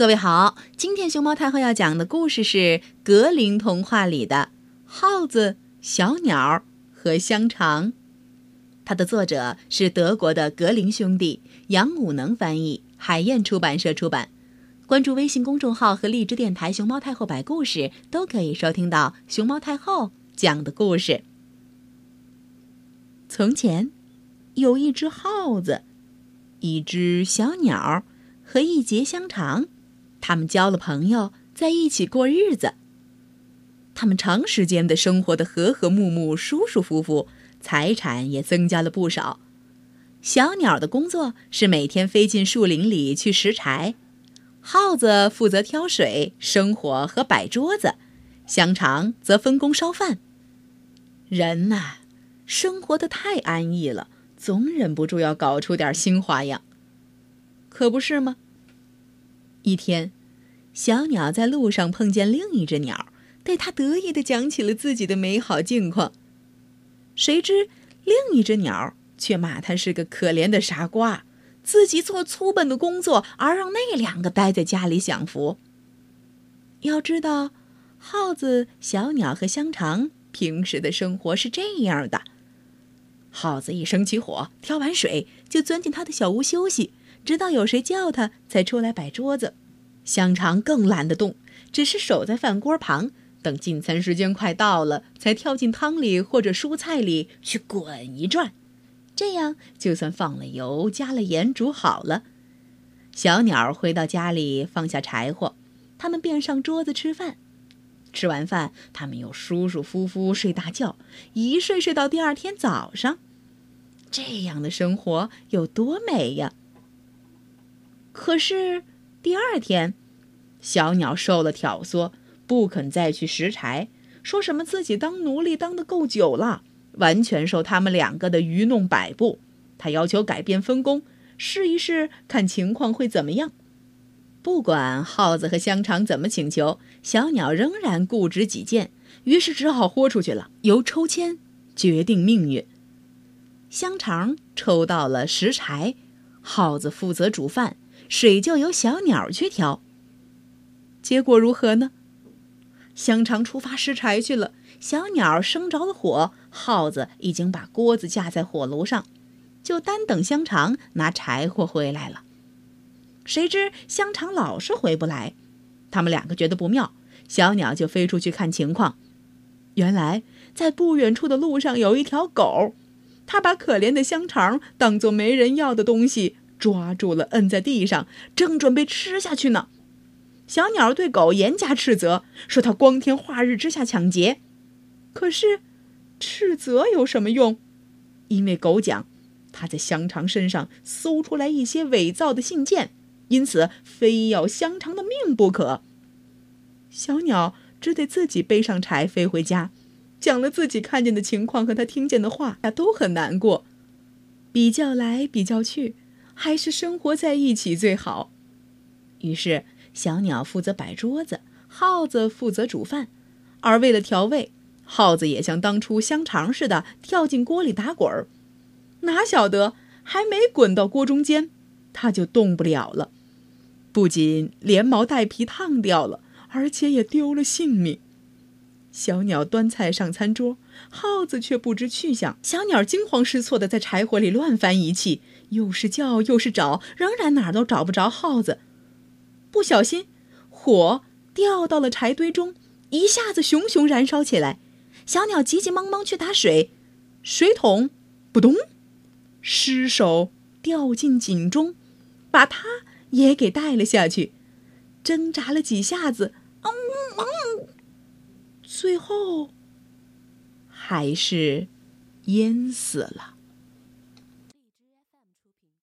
各位好，今天熊猫太后要讲的故事是《格林童话》里的耗子、小鸟和香肠。它的作者是德国的格林兄弟，杨武能翻译，海燕出版社出版。关注微信公众号和荔枝电台“熊猫太后”摆故事，都可以收听到熊猫太后讲的故事。从前，有一只耗子，一只小鸟和一节香肠。他们交了朋友，在一起过日子。他们长时间的生活的和和睦睦、舒舒服服，财产也增加了不少。小鸟的工作是每天飞进树林里去拾柴，耗子负责挑水、生火和摆桌子，香肠则分工烧饭。人呐，生活的太安逸了，总忍不住要搞出点新花样，可不是吗？一天，小鸟在路上碰见另一只鸟，对它得意地讲起了自己的美好境况。谁知另一只鸟却骂它是个可怜的傻瓜，自己做粗笨的工作，而让那两个待在家里享福。要知道，耗子、小鸟和香肠平时的生活是这样的：耗子一生起火，挑完水就钻进他的小屋休息。直到有谁叫他，才出来摆桌子。香肠更懒得动，只是守在饭锅旁，等进餐时间快到了，才跳进汤里或者蔬菜里去滚一转。这样就算放了油、加了盐，煮好了。小鸟回到家里，放下柴火，他们便上桌子吃饭。吃完饭，他们又舒舒服服睡大觉，一睡睡到第二天早上。这样的生活有多美呀！可是，第二天，小鸟受了挑唆，不肯再去拾柴，说什么自己当奴隶当的够久了，完全受他们两个的愚弄摆布。他要求改变分工，试一试看情况会怎么样。不管耗子和香肠怎么请求，小鸟仍然固执己见，于是只好豁出去了，由抽签决定命运。香肠抽到了拾柴，耗子负责煮饭。水就由小鸟去挑。结果如何呢？香肠出发拾柴去了，小鸟生着了火，耗子已经把锅子架在火炉上，就单等香肠拿柴火回来了。谁知香肠老是回不来，他们两个觉得不妙，小鸟就飞出去看情况。原来在不远处的路上有一条狗，它把可怜的香肠当做没人要的东西。抓住了，摁在地上，正准备吃下去呢。小鸟对狗严加斥责，说它光天化日之下抢劫。可是，斥责有什么用？因为狗讲，他在香肠身上搜出来一些伪造的信件，因此非要香肠的命不可。小鸟只得自己背上柴飞回家，讲了自己看见的情况和他听见的话，都很难过。比较来比较去。还是生活在一起最好。于是，小鸟负责摆桌子，耗子负责煮饭。而为了调味，耗子也像当初香肠似的跳进锅里打滚儿。哪晓得，还没滚到锅中间，它就动不了了。不仅连毛带皮烫掉了，而且也丢了性命。小鸟端菜上餐桌，耗子却不知去向。小鸟惊慌失措地在柴火里乱翻一气。又是叫又是找，仍然哪儿都找不着耗子。不小心，火掉到了柴堆中，一下子熊熊燃烧起来。小鸟急急忙忙去打水，水桶扑通，失手掉进井中，把它也给带了下去。挣扎了几下子，嗯嗯，后还是淹死了。